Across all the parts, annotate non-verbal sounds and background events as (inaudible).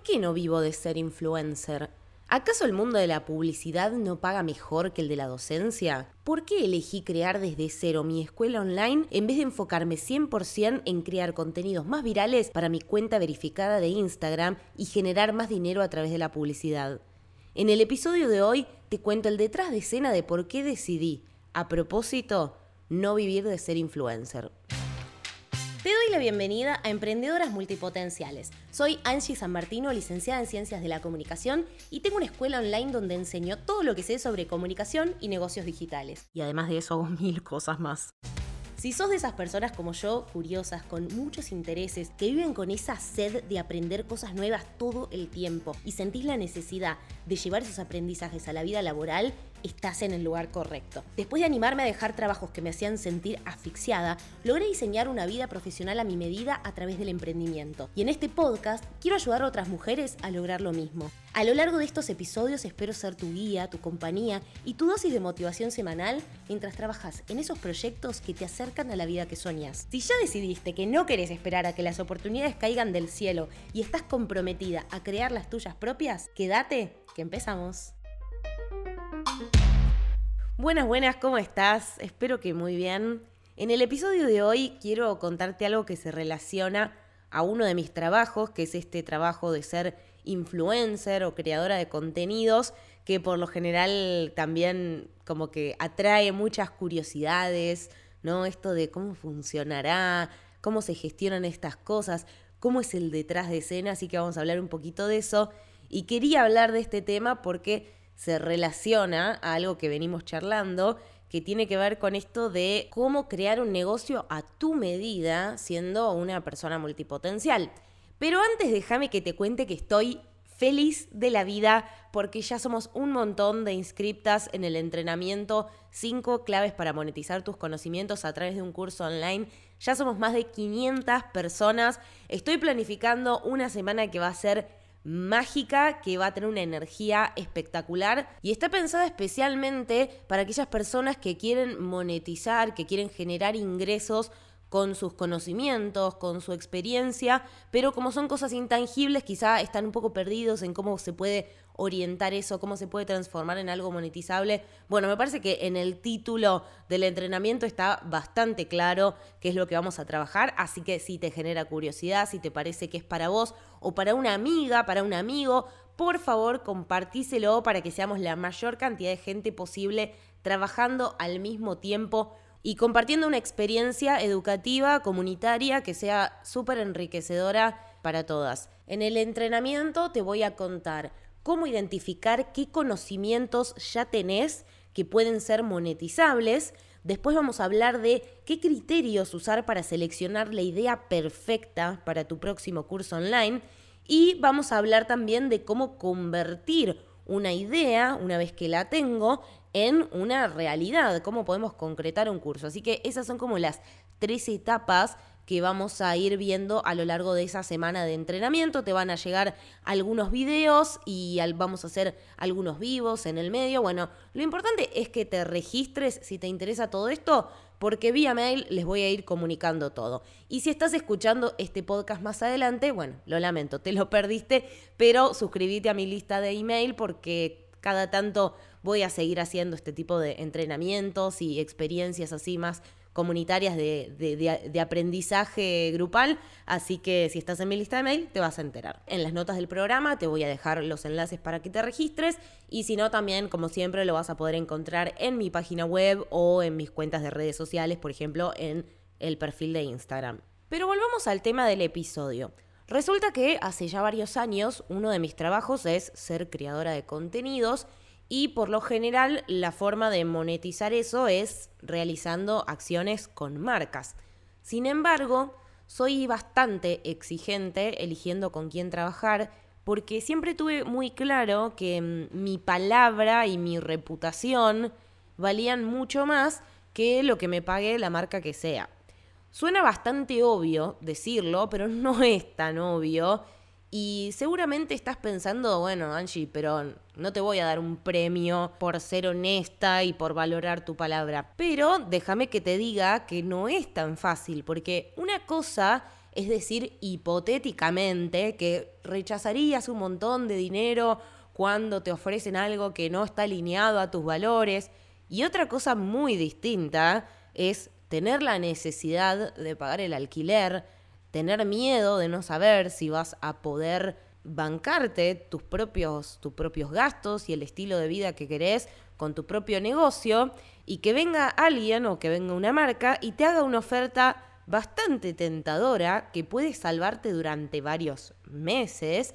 ¿Por qué no vivo de ser influencer? ¿Acaso el mundo de la publicidad no paga mejor que el de la docencia? ¿Por qué elegí crear desde cero mi escuela online en vez de enfocarme 100% en crear contenidos más virales para mi cuenta verificada de Instagram y generar más dinero a través de la publicidad? En el episodio de hoy te cuento el detrás de escena de por qué decidí, a propósito, no vivir de ser influencer. Te doy la bienvenida a Emprendedoras Multipotenciales. Soy Angie San Martino, licenciada en Ciencias de la Comunicación y tengo una escuela online donde enseño todo lo que sé sobre comunicación y negocios digitales. Y además de eso hago mil cosas más. Si sos de esas personas como yo, curiosas, con muchos intereses, que viven con esa sed de aprender cosas nuevas todo el tiempo y sentís la necesidad de llevar esos aprendizajes a la vida laboral, estás en el lugar correcto. Después de animarme a dejar trabajos que me hacían sentir asfixiada, logré diseñar una vida profesional a mi medida a través del emprendimiento. Y en este podcast quiero ayudar a otras mujeres a lograr lo mismo. A lo largo de estos episodios espero ser tu guía, tu compañía y tu dosis de motivación semanal mientras trabajas en esos proyectos que te acercan a la vida que soñas. Si ya decidiste que no querés esperar a que las oportunidades caigan del cielo y estás comprometida a crear las tuyas propias, quédate que empezamos. Buenas, buenas, ¿cómo estás? Espero que muy bien. En el episodio de hoy quiero contarte algo que se relaciona a uno de mis trabajos, que es este trabajo de ser influencer o creadora de contenidos, que por lo general también como que atrae muchas curiosidades, ¿no? Esto de cómo funcionará, cómo se gestionan estas cosas, cómo es el detrás de escena, así que vamos a hablar un poquito de eso. Y quería hablar de este tema porque se relaciona a algo que venimos charlando, que tiene que ver con esto de cómo crear un negocio a tu medida siendo una persona multipotencial. Pero antes déjame que te cuente que estoy feliz de la vida porque ya somos un montón de inscriptas en el entrenamiento 5 claves para monetizar tus conocimientos a través de un curso online. Ya somos más de 500 personas. Estoy planificando una semana que va a ser mágica que va a tener una energía espectacular y está pensada especialmente para aquellas personas que quieren monetizar, que quieren generar ingresos con sus conocimientos, con su experiencia, pero como son cosas intangibles, quizá están un poco perdidos en cómo se puede orientar eso, cómo se puede transformar en algo monetizable. Bueno, me parece que en el título del entrenamiento está bastante claro qué es lo que vamos a trabajar, así que si te genera curiosidad, si te parece que es para vos o para una amiga, para un amigo, por favor compartíselo para que seamos la mayor cantidad de gente posible trabajando al mismo tiempo y compartiendo una experiencia educativa, comunitaria, que sea súper enriquecedora para todas. En el entrenamiento te voy a contar cómo identificar qué conocimientos ya tenés que pueden ser monetizables. Después vamos a hablar de qué criterios usar para seleccionar la idea perfecta para tu próximo curso online. Y vamos a hablar también de cómo convertir una idea, una vez que la tengo, en una realidad, cómo podemos concretar un curso. Así que esas son como las tres etapas que vamos a ir viendo a lo largo de esa semana de entrenamiento. Te van a llegar algunos videos y vamos a hacer algunos vivos en el medio. Bueno, lo importante es que te registres si te interesa todo esto, porque vía mail les voy a ir comunicando todo. Y si estás escuchando este podcast más adelante, bueno, lo lamento, te lo perdiste, pero suscríbete a mi lista de email porque cada tanto voy a seguir haciendo este tipo de entrenamientos y experiencias así más comunitarias de, aprendizaje grupal, así que si estás en mi lista de mail te vas a enterar. En las notas del programa te voy a dejar los enlaces para que te registres y si no también, como siempre, lo vas a poder encontrar en mi página web o en mis cuentas de redes sociales, por ejemplo, en el perfil de Instagram. Pero volvamos al tema del episodio. Resulta que hace ya varios años uno de mis trabajos es ser creadora de contenidos y por lo general la forma de monetizar eso es realizando acciones con marcas. Sin embargo, soy bastante exigente eligiendo con quién trabajar porque siempre tuve muy claro que mm, mi palabra y mi reputación valían mucho más que lo que me pague la marca que sea. Suena bastante obvio decirlo, pero (laughs) no es tan obvio y seguramente estás pensando, bueno, Angie, pero no te voy a dar un premio por ser honesta y por valorar tu palabra. Pero déjame que te diga que no es tan fácil, porque una cosa es decir, hipotéticamente, que rechazarías un montón de dinero cuando te ofrecen algo que no está alineado a tus valores. Y otra cosa muy distinta es tener la necesidad de pagar el alquiler, tener miedo de no saber si vas a poder bancarte tus propios, tus propios gastos y el estilo de vida que querés con tu propio negocio y que venga alguien o que venga una marca y te haga una oferta bastante tentadora que puede salvarte durante varios meses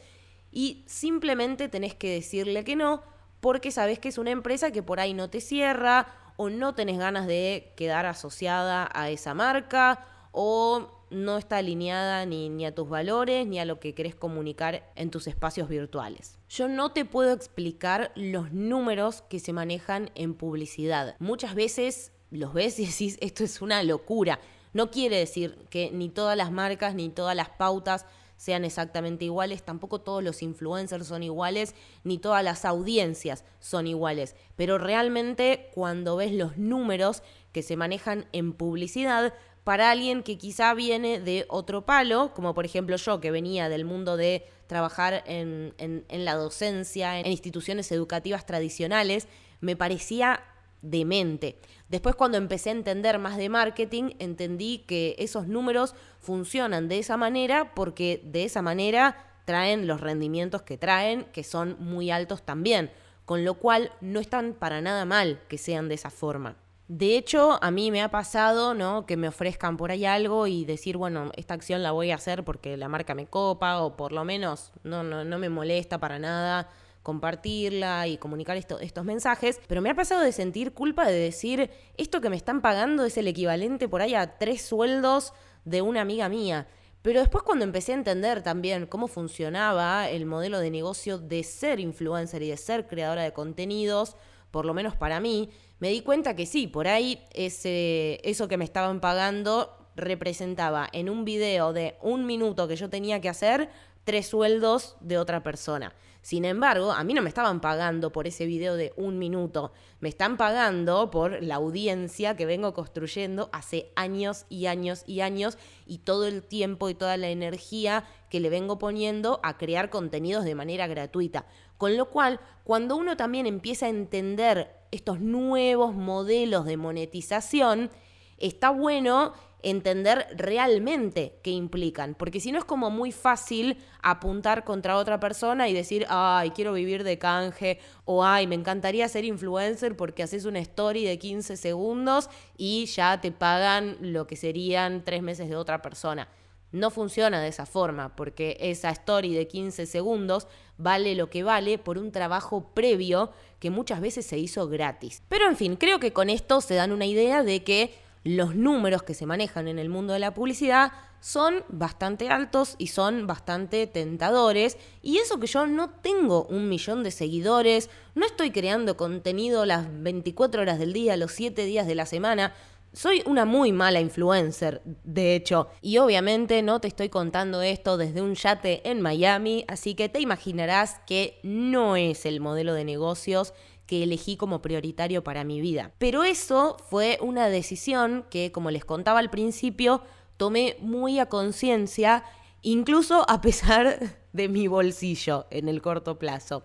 y simplemente tenés que decirle que no porque sabes que es una empresa que por ahí no te cierra o no tenés ganas de quedar asociada a esa marca o no está alineada ni, ni, a tus valores ni a lo que querés comunicar en tus espacios virtuales. Yo no te puedo explicar los números que se manejan en publicidad. Muchas veces los ves y decís, esto es una locura. No quiere decir que ni todas las marcas ni todas las pautas sean exactamente iguales, tampoco todos los influencers son iguales, ni todas las audiencias son iguales. Pero realmente cuando ves los números que se manejan en publicidad, para alguien que quizá viene de otro palo, como por ejemplo yo, que venía del mundo de trabajar en, en, la docencia, en instituciones educativas tradicionales, me parecía demente. Después cuando empecé a entender más de marketing, entendí que esos números funcionan de esa manera porque de esa manera traen los rendimientos que traen, que son muy altos también, con lo cual no están para nada mal que sean de esa forma. De hecho, a mí me ha pasado, ¿no? Que me ofrezcan por ahí algo y decir, bueno, esta acción la voy a hacer porque la marca me copa o por lo menos no, no, no me molesta para nada compartirla y comunicar estos mensajes, pero me ha pasado de sentir culpa de decir, esto que me están pagando es el equivalente por ahí a tres sueldos de una amiga mía. Pero después cuando empecé a entender también cómo funcionaba el modelo de negocio de ser influencer y de ser creadora de contenidos, por lo menos para mí, me di cuenta que sí, por ahí ese, eso que me estaban pagando representaba en un video de un minuto que yo tenía que hacer tres sueldos de otra persona. Sin embargo, a mí no me estaban pagando por ese video de un minuto, me están pagando por la audiencia que vengo construyendo hace años y años y años y todo el tiempo y toda la energía que le vengo poniendo a crear contenidos de manera gratuita. Con lo cual, cuando uno también empieza a entender estos nuevos modelos de monetización, está bueno entender realmente qué implican, porque si no es como muy fácil apuntar contra otra persona y decir, ay, quiero vivir de canje, o ay, me encantaría ser influencer porque haces una story de 15 segundos y ya te pagan lo que serían tres meses de otra persona. No funciona de esa forma, porque esa story de 15 segundos vale lo que vale por un trabajo previo que muchas veces se hizo gratis. Pero en fin, creo que con esto se dan una idea de que los números que se manejan en el mundo de la publicidad son bastante altos y son bastante tentadores. Y eso que yo no tengo un millón de seguidores, no estoy creando contenido las 24 horas del día, los 7 días de la semana. Soy una muy mala influencer, de hecho, y obviamente no te estoy contando esto desde un yate en Miami, así que te imaginarás que no es el modelo de negocios que elegí como prioritario para mi vida. Pero eso fue una decisión que, como les contaba al principio, tomé muy a conciencia, incluso a pesar (laughs) de mi bolsillo en el corto plazo.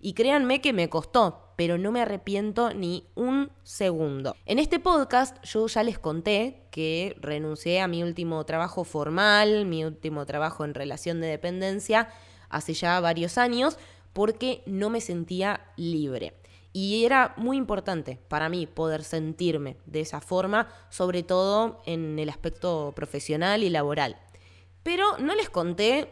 Y créanme que me costó, pero no me arrepiento ni un segundo. En este podcast yo ya les conté que renuncié a mi último trabajo formal, mi último trabajo en relación de dependencia, hace ya varios años, porque no me sentía libre. Y era muy importante para mí poder sentirme de esa forma, sobre todo en el aspecto profesional y laboral. Pero no les conté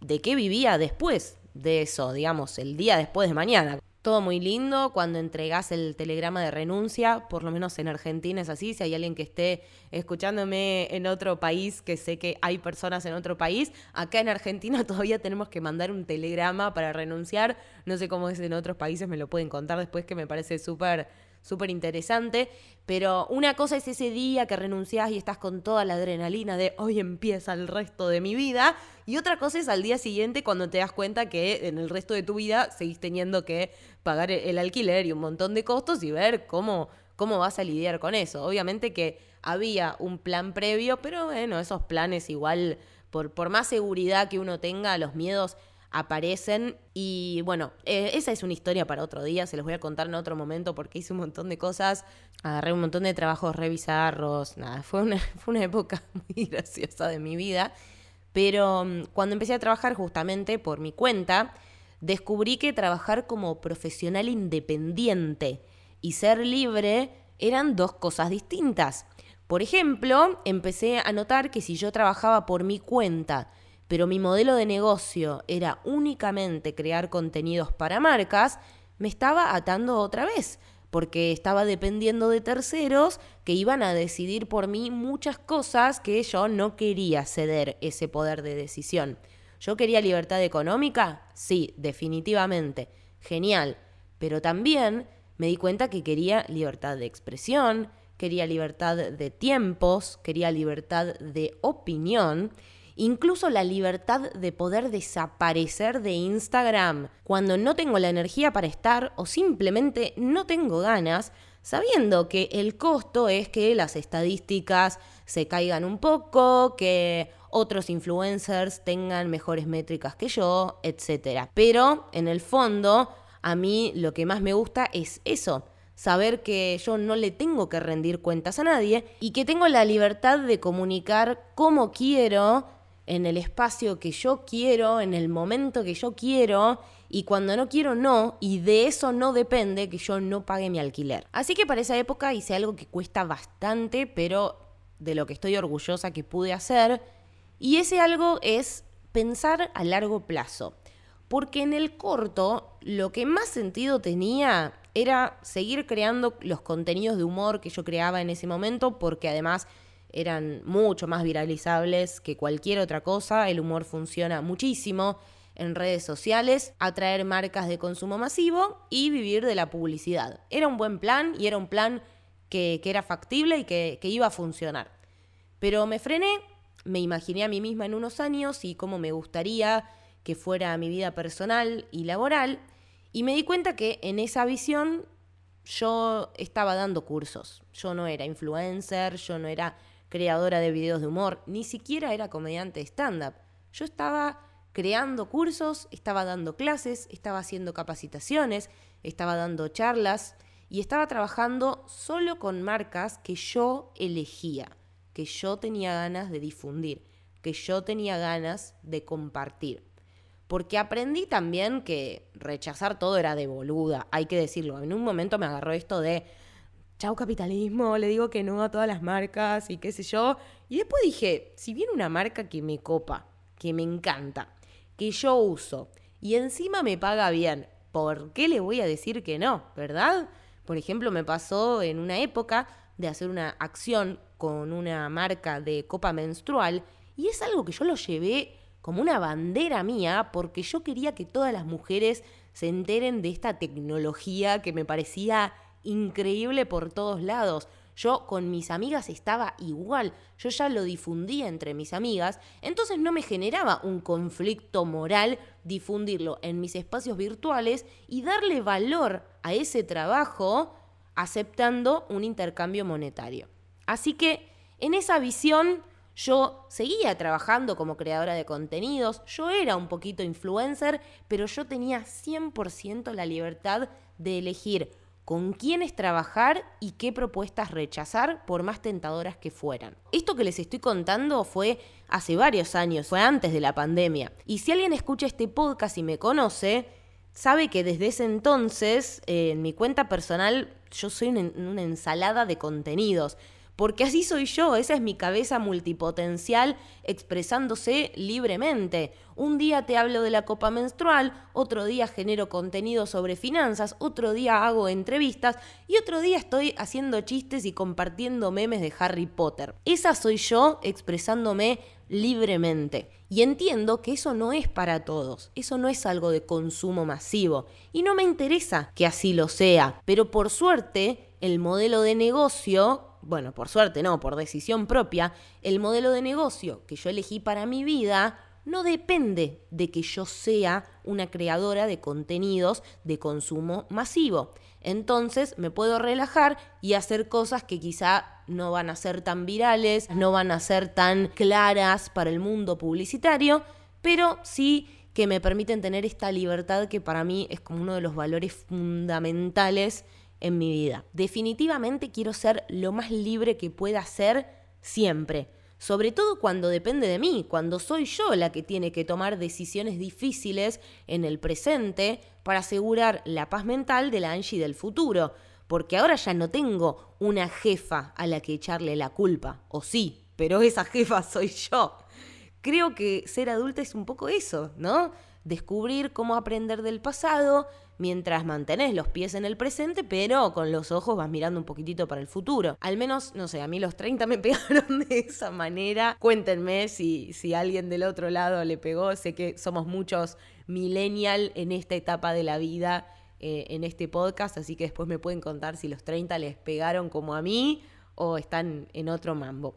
de qué vivía después de eso, digamos, el día después de mañana. Todo muy lindo cuando entregas el telegrama de renuncia, por lo menos en Argentina es así. Si hay alguien que esté escuchándome en otro país, que sé que hay personas en otro país, acá en Argentina (laughs) todavía tenemos que mandar un telegrama para renunciar. No sé cómo es en otros países, me lo pueden contar después, que me parece súper súper interesante. Pero una cosa es ese día que renunciás y estás con toda la adrenalina de hoy empieza el resto de mi vida. Y otra cosa es al día siguiente cuando te das cuenta que en el resto de tu vida seguís teniendo que pagar el alquiler y un montón de costos y ver cómo, cómo vas a lidiar con eso. Obviamente que había un plan previo, pero bueno, esos planes igual Por, por más seguridad que uno tenga, los miedos aparecen. Y bueno, eh, esa es una historia para otro día, se los voy a contar en otro momento porque hice un montón de cosas, agarré un montón de trabajos revisarlos, nada, fue una, (laughs) fue una época (laughs) muy graciosa de mi vida. Pero mm, cuando empecé a trabajar justamente por mi cuenta, descubrí que trabajar como profesional independiente y ser libre eran dos cosas distintas. Por ejemplo, empecé a notar que si yo trabajaba por mi cuenta, pero mi modelo de negocio era únicamente crear contenidos para marcas, me estaba atando otra vez, porque estaba dependiendo de terceros que iban a decidir por mí muchas cosas que yo no quería ceder ese poder de decisión. ¿Yo quería libertad económica? Sí, definitivamente. Genial. Pero también me di cuenta que quería libertad de expresión, quería libertad de tiempos, quería libertad de opinión incluso la libertad de poder desaparecer de Instagram cuando no tengo la energía para estar o simplemente no tengo ganas, sabiendo que el costo es que las estadísticas se caigan un poco, que otros influencers tengan mejores métricas que yo, etc. Pero en el fondo, a mí lo que más me gusta es eso, saber que yo no le tengo que rendir cuentas a nadie y que tengo la libertad de comunicar como quiero en el espacio que yo quiero, en el momento que yo quiero, y cuando no quiero no, y de eso no depende que yo no pague mi alquiler. Así que para esa época hice algo que cuesta bastante, pero de lo que estoy orgullosa que pude hacer, y ese algo es pensar a largo plazo. Porque en el corto lo que más sentido tenía era seguir creando los contenidos de humor que yo creaba en ese momento, porque además eran mucho más viralizables que cualquier otra cosa. El humor funciona muchísimo en redes sociales, atraer marcas de consumo masivo y vivir de la publicidad. Era un buen plan y era un plan que, era factible y que, que iba a funcionar. Pero me frené, me imaginé a mí misma en unos años y cómo me gustaría que fuera mi vida personal y laboral, y me di cuenta que en esa visión yo estaba dando cursos. Yo no era influencer, yo no era creadora de videos de humor, ni siquiera era comediante de stand-up. Yo estaba creando cursos, estaba dando clases, estaba haciendo capacitaciones, estaba dando charlas y estaba trabajando solo con marcas que yo elegía, que yo tenía ganas de difundir, que yo tenía ganas de compartir. Porque aprendí también que rechazar todo era de boluda, hay que decirlo. En un momento me agarró esto de, chau capitalismo, le digo que no a todas las marcas y qué sé yo. Y después dije, si viene una marca que me copa, que me encanta, que yo uso y encima me paga bien, ¿por qué le voy a decir que no? ¿Verdad? Por ejemplo, me pasó en una época de hacer una acción con una marca de copa menstrual y es algo que yo lo llevé como una bandera mía porque yo quería que todas las mujeres se enteren de esta tecnología que me parecía increíble por todos lados. Yo con mis amigas estaba igual, yo ya lo difundía entre mis amigas, entonces no me generaba un conflicto moral difundirlo en mis espacios virtuales y darle valor a ese trabajo aceptando un intercambio monetario. Así que en esa visión yo seguía trabajando como creadora de contenidos, yo era un poquito influencer, pero yo tenía 100% la libertad de elegir con quiénes trabajar y qué propuestas rechazar, por más tentadoras que fueran. Esto que les estoy contando fue hace varios años, fue antes de la pandemia. Y si alguien escucha este podcast y me conoce, sabe que desde ese entonces, en mi cuenta personal, yo soy una ensalada de contenidos porque así soy yo, esa es mi cabeza multipotencial expresándose libremente. Un día te hablo de la copa menstrual, otro día genero contenido sobre finanzas, otro día hago entrevistas y otro día estoy haciendo chistes y compartiendo memes de Harry Potter. Esa soy yo expresándome libremente. Y entiendo que eso no es para todos, eso no es algo de consumo masivo. Y no me interesa que así lo sea, pero por suerte el modelo de negocio bueno, por suerte no, por decisión propia, el modelo de negocio que yo elegí para mi vida no depende de que yo sea una creadora de contenidos de consumo masivo. Entonces me puedo relajar y hacer cosas que quizá no van a ser tan virales, no van a ser tan claras para el mundo publicitario, pero sí que me permiten tener esta libertad que para mí es como uno de los valores fundamentales en mi vida. Definitivamente quiero ser lo más libre que pueda ser siempre sobre todo cuando depende de mí, cuando soy yo la que tiene que tomar decisiones difíciles en el presente para asegurar la paz mental de la Angie del futuro, porque ahora ya no tengo una jefa a la que echarle la culpa, o sí, pero esa jefa (laughs) soy yo. Creo que ser adulta es un poco eso, ¿no? Descubrir cómo aprender del pasado, mientras mantenés los pies en el presente, pero con los ojos vas mirando un poquitito para el futuro. Al menos, no sé, a mí los 30 me (laughs) pegaron de esa manera. Cuéntenme si, si alguien del otro lado le pegó. Sé que somos muchos millennial en esta etapa de la vida, eh, en este podcast, así que después me pueden contar si los 30 les pegaron como a mí o están en otro mambo.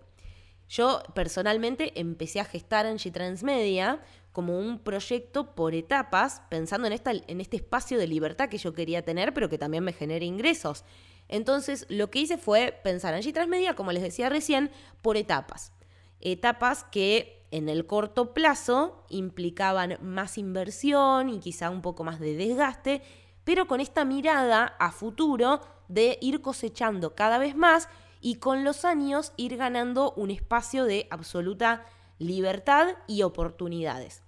Yo personalmente empecé a gestar en G-Transmedia como un proyecto por etapas, pensando en, esta, en este espacio de libertad que yo quería tener, pero que también me genere ingresos. Entonces, lo que hice fue pensar en G-Transmedia, como les decía recién, por etapas. Etapas que en el corto plazo implicaban más inversión y quizá un poco más de desgaste, pero con esta mirada a futuro de ir cosechando cada vez más y con los años ir ganando un espacio de absoluta libertad y oportunidades.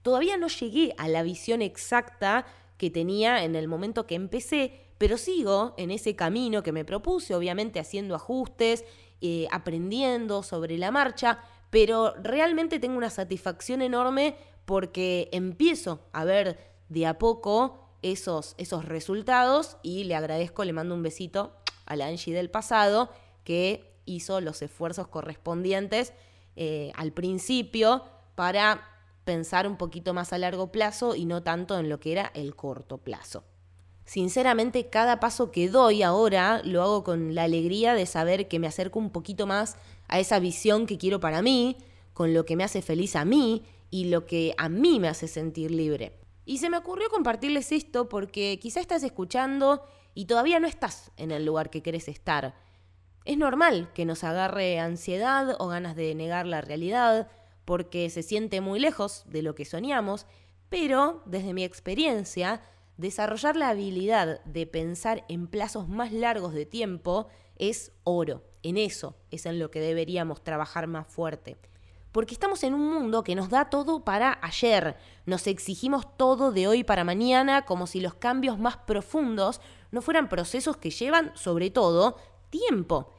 Todavía no llegué a la visión exacta que tenía en el momento que empecé, pero sigo en ese camino que me propuse, obviamente haciendo ajustes, eh, aprendiendo sobre la marcha, pero realmente tengo una satisfacción enorme porque empiezo a ver de a poco esos, esos resultados y le agradezco, le mando un besito a la Angie del pasado que hizo los esfuerzos correspondientes eh, al principio para pensar un poquito más a largo plazo y no tanto en lo que era el corto plazo. Sinceramente, cada paso que doy ahora lo hago con la alegría de saber que me acerco un poquito más a esa visión que quiero para mí, con lo que me hace feliz a mí y lo que a mí me hace sentir libre. Y se me ocurrió compartirles esto porque quizá estás escuchando y todavía no estás en el lugar que querés estar. Es normal que nos agarre ansiedad o ganas de negar la realidad, porque se siente muy lejos de lo que soñamos, pero desde mi experiencia, desarrollar la habilidad de pensar en plazos más largos de tiempo es oro. En eso es en lo que deberíamos trabajar más fuerte. Porque estamos en un mundo que nos da todo para ayer. Nos exigimos todo de hoy para mañana como si los cambios más profundos no fueran procesos que llevan, sobre todo, tiempo.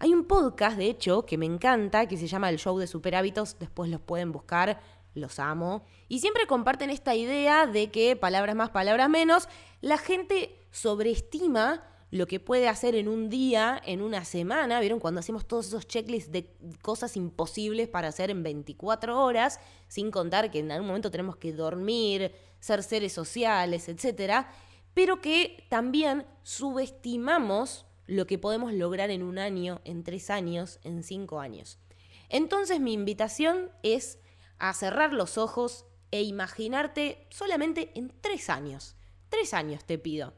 Hay un podcast, de hecho, que me encanta, que se llama El Show de Super Hábitos, después los pueden buscar, los amo. Y siempre comparten esta idea de que palabras más, palabras menos, la gente sobreestima lo que puede hacer en un día, en una semana, ¿vieron? Cuando hacemos todos esos checklists de cosas imposibles para hacer en 24 horas, sin contar que en algún momento tenemos que dormir, ser seres sociales, etc. Pero que también subestimamos lo que podemos lograr en un año, en tres años, en cinco años. Entonces mi invitación es a cerrar los ojos e imaginarte solamente en tres años. Tres años te pido.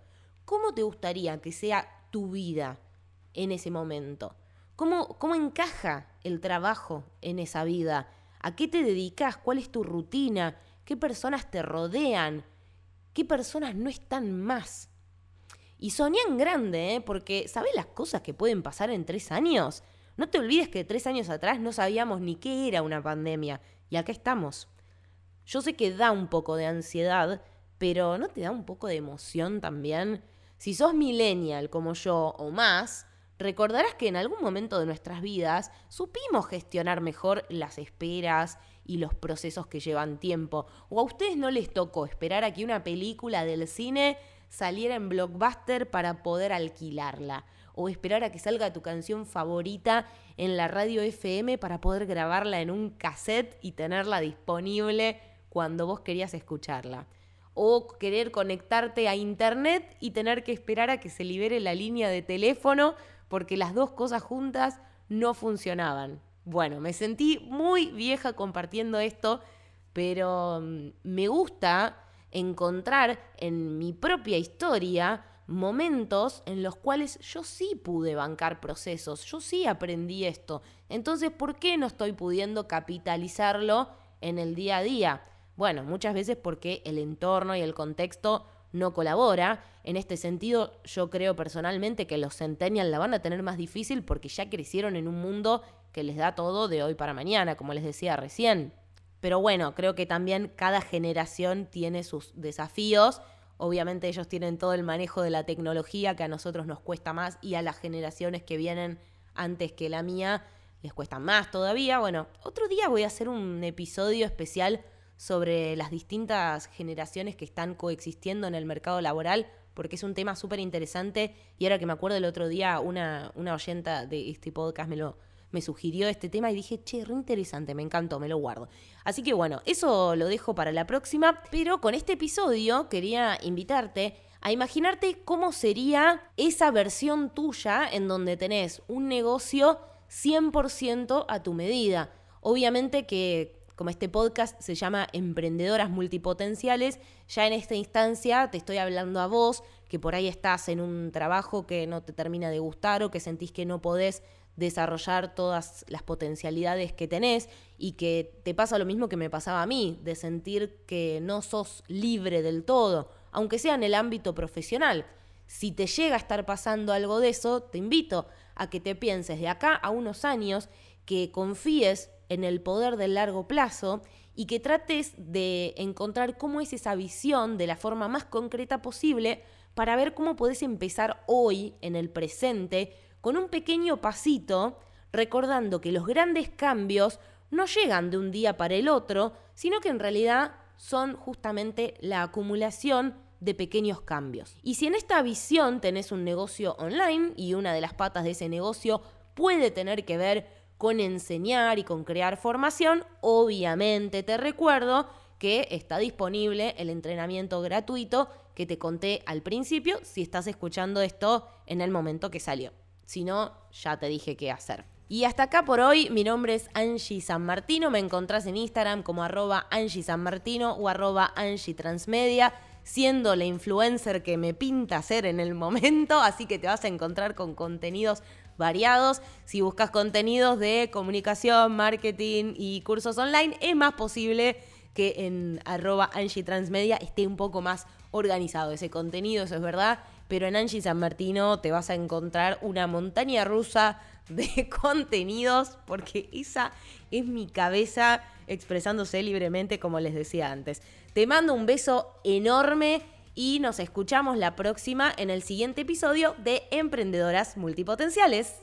¿Cómo te gustaría que sea tu vida en ese momento? ¿Cómo, cómo encaja el trabajo en esa vida? ¿A qué te dedicas? ¿Cuál es tu rutina? ¿Qué personas te rodean? ¿Qué personas no están más? Y soñé en grande, ¿eh? porque ¿sabes las cosas que pueden pasar en tres años? No te olvides que tres años atrás no sabíamos ni qué era una pandemia, y acá estamos. Yo sé que da un poco de ansiedad, pero ¿no te da un poco de emoción también? Si sos millennial como yo o más, recordarás que en algún momento de nuestras vidas supimos gestionar mejor las esperas y los procesos que llevan tiempo. O a ustedes no les tocó esperar a que una película del cine saliera en Blockbuster para poder alquilarla. O esperar a que salga tu canción favorita en la radio FM para poder grabarla en un cassette y tenerla disponible cuando vos querías escucharla. O querer conectarte a internet y tener que esperar a que se libere la línea de teléfono porque las dos cosas juntas no funcionaban. Bueno, me sentí muy vieja compartiendo esto, pero mm, me gusta encontrar en mi propia historia momentos en los cuales yo sí pude bancar procesos, yo sí aprendí esto. Entonces, ¿por qué no estoy pudiendo capitalizarlo en el día a día? Bueno, muchas veces porque el entorno y el contexto no colabora. En este sentido, yo creo personalmente que los centennials la van a tener más difícil porque ya crecieron en un mundo que les da todo de hoy para mañana, como les decía recién. Pero bueno, creo que también cada generación tiene sus desafíos. Obviamente ellos tienen todo el manejo de la tecnología que a nosotros nos cuesta más y a las generaciones que vienen antes que la mía les cuesta más todavía. Bueno, otro día voy a hacer un episodio especial sobre las distintas generaciones que están coexistiendo en el mercado laboral, porque es un tema súper interesante. Y ahora que me acuerdo el otro día, una, una oyenta de este podcast me lo me sugirió este tema y dije, che, re interesante, me encantó, me lo guardo. Así que bueno, eso lo dejo para la próxima, pero con este episodio quería invitarte a imaginarte cómo sería esa versión tuya en donde tenés un negocio 100% a tu medida. Obviamente que como este podcast se llama Emprendedoras Multipotenciales, ya en esta instancia te estoy hablando a vos, que por ahí estás en un trabajo que no te termina de gustar o que sentís que no podés desarrollar todas las potencialidades que tenés y que te pasa lo mismo que me pasaba a mí, de sentir que no sos libre del todo, aunque sea en el ámbito profesional. Si te llega a estar pasando algo de eso, te invito a que te pienses de acá a unos años, que confíes en el poder del largo plazo y que trates de encontrar cómo es esa visión de la forma más concreta posible para ver cómo podés empezar hoy, en el presente, con un pequeño pasito, recordando que los grandes cambios no llegan de un día para el otro, sino que en realidad son justamente la acumulación de pequeños cambios. Y si en esta visión tenés un negocio online y una de las patas de ese negocio puede tener que ver con enseñar y con crear formación, obviamente te recuerdo que está disponible el entrenamiento gratuito que te conté al principio si estás escuchando esto en el momento que salió. Si no, ya te dije qué hacer. Y hasta acá por hoy, mi nombre es Angie San Martino, me encontrás en Instagram como arroba Angie San Martino o arroba Angie Transmedia, siendo la influencer que me pinta ser en el momento, (laughs) así que te vas a encontrar con contenidos variados. Si buscas contenidos de comunicación, marketing y cursos online, es más posible que en arroba Angie Transmedia esté un poco más organizado ese contenido, eso es verdad. Pero en Angie San Martino te vas a encontrar una montaña rusa de (laughs) contenidos, porque esa es mi cabeza expresándose libremente, como les decía antes. Te mando un beso enorme y nos escuchamos la próxima en el siguiente episodio de Emprendedoras Multipotenciales.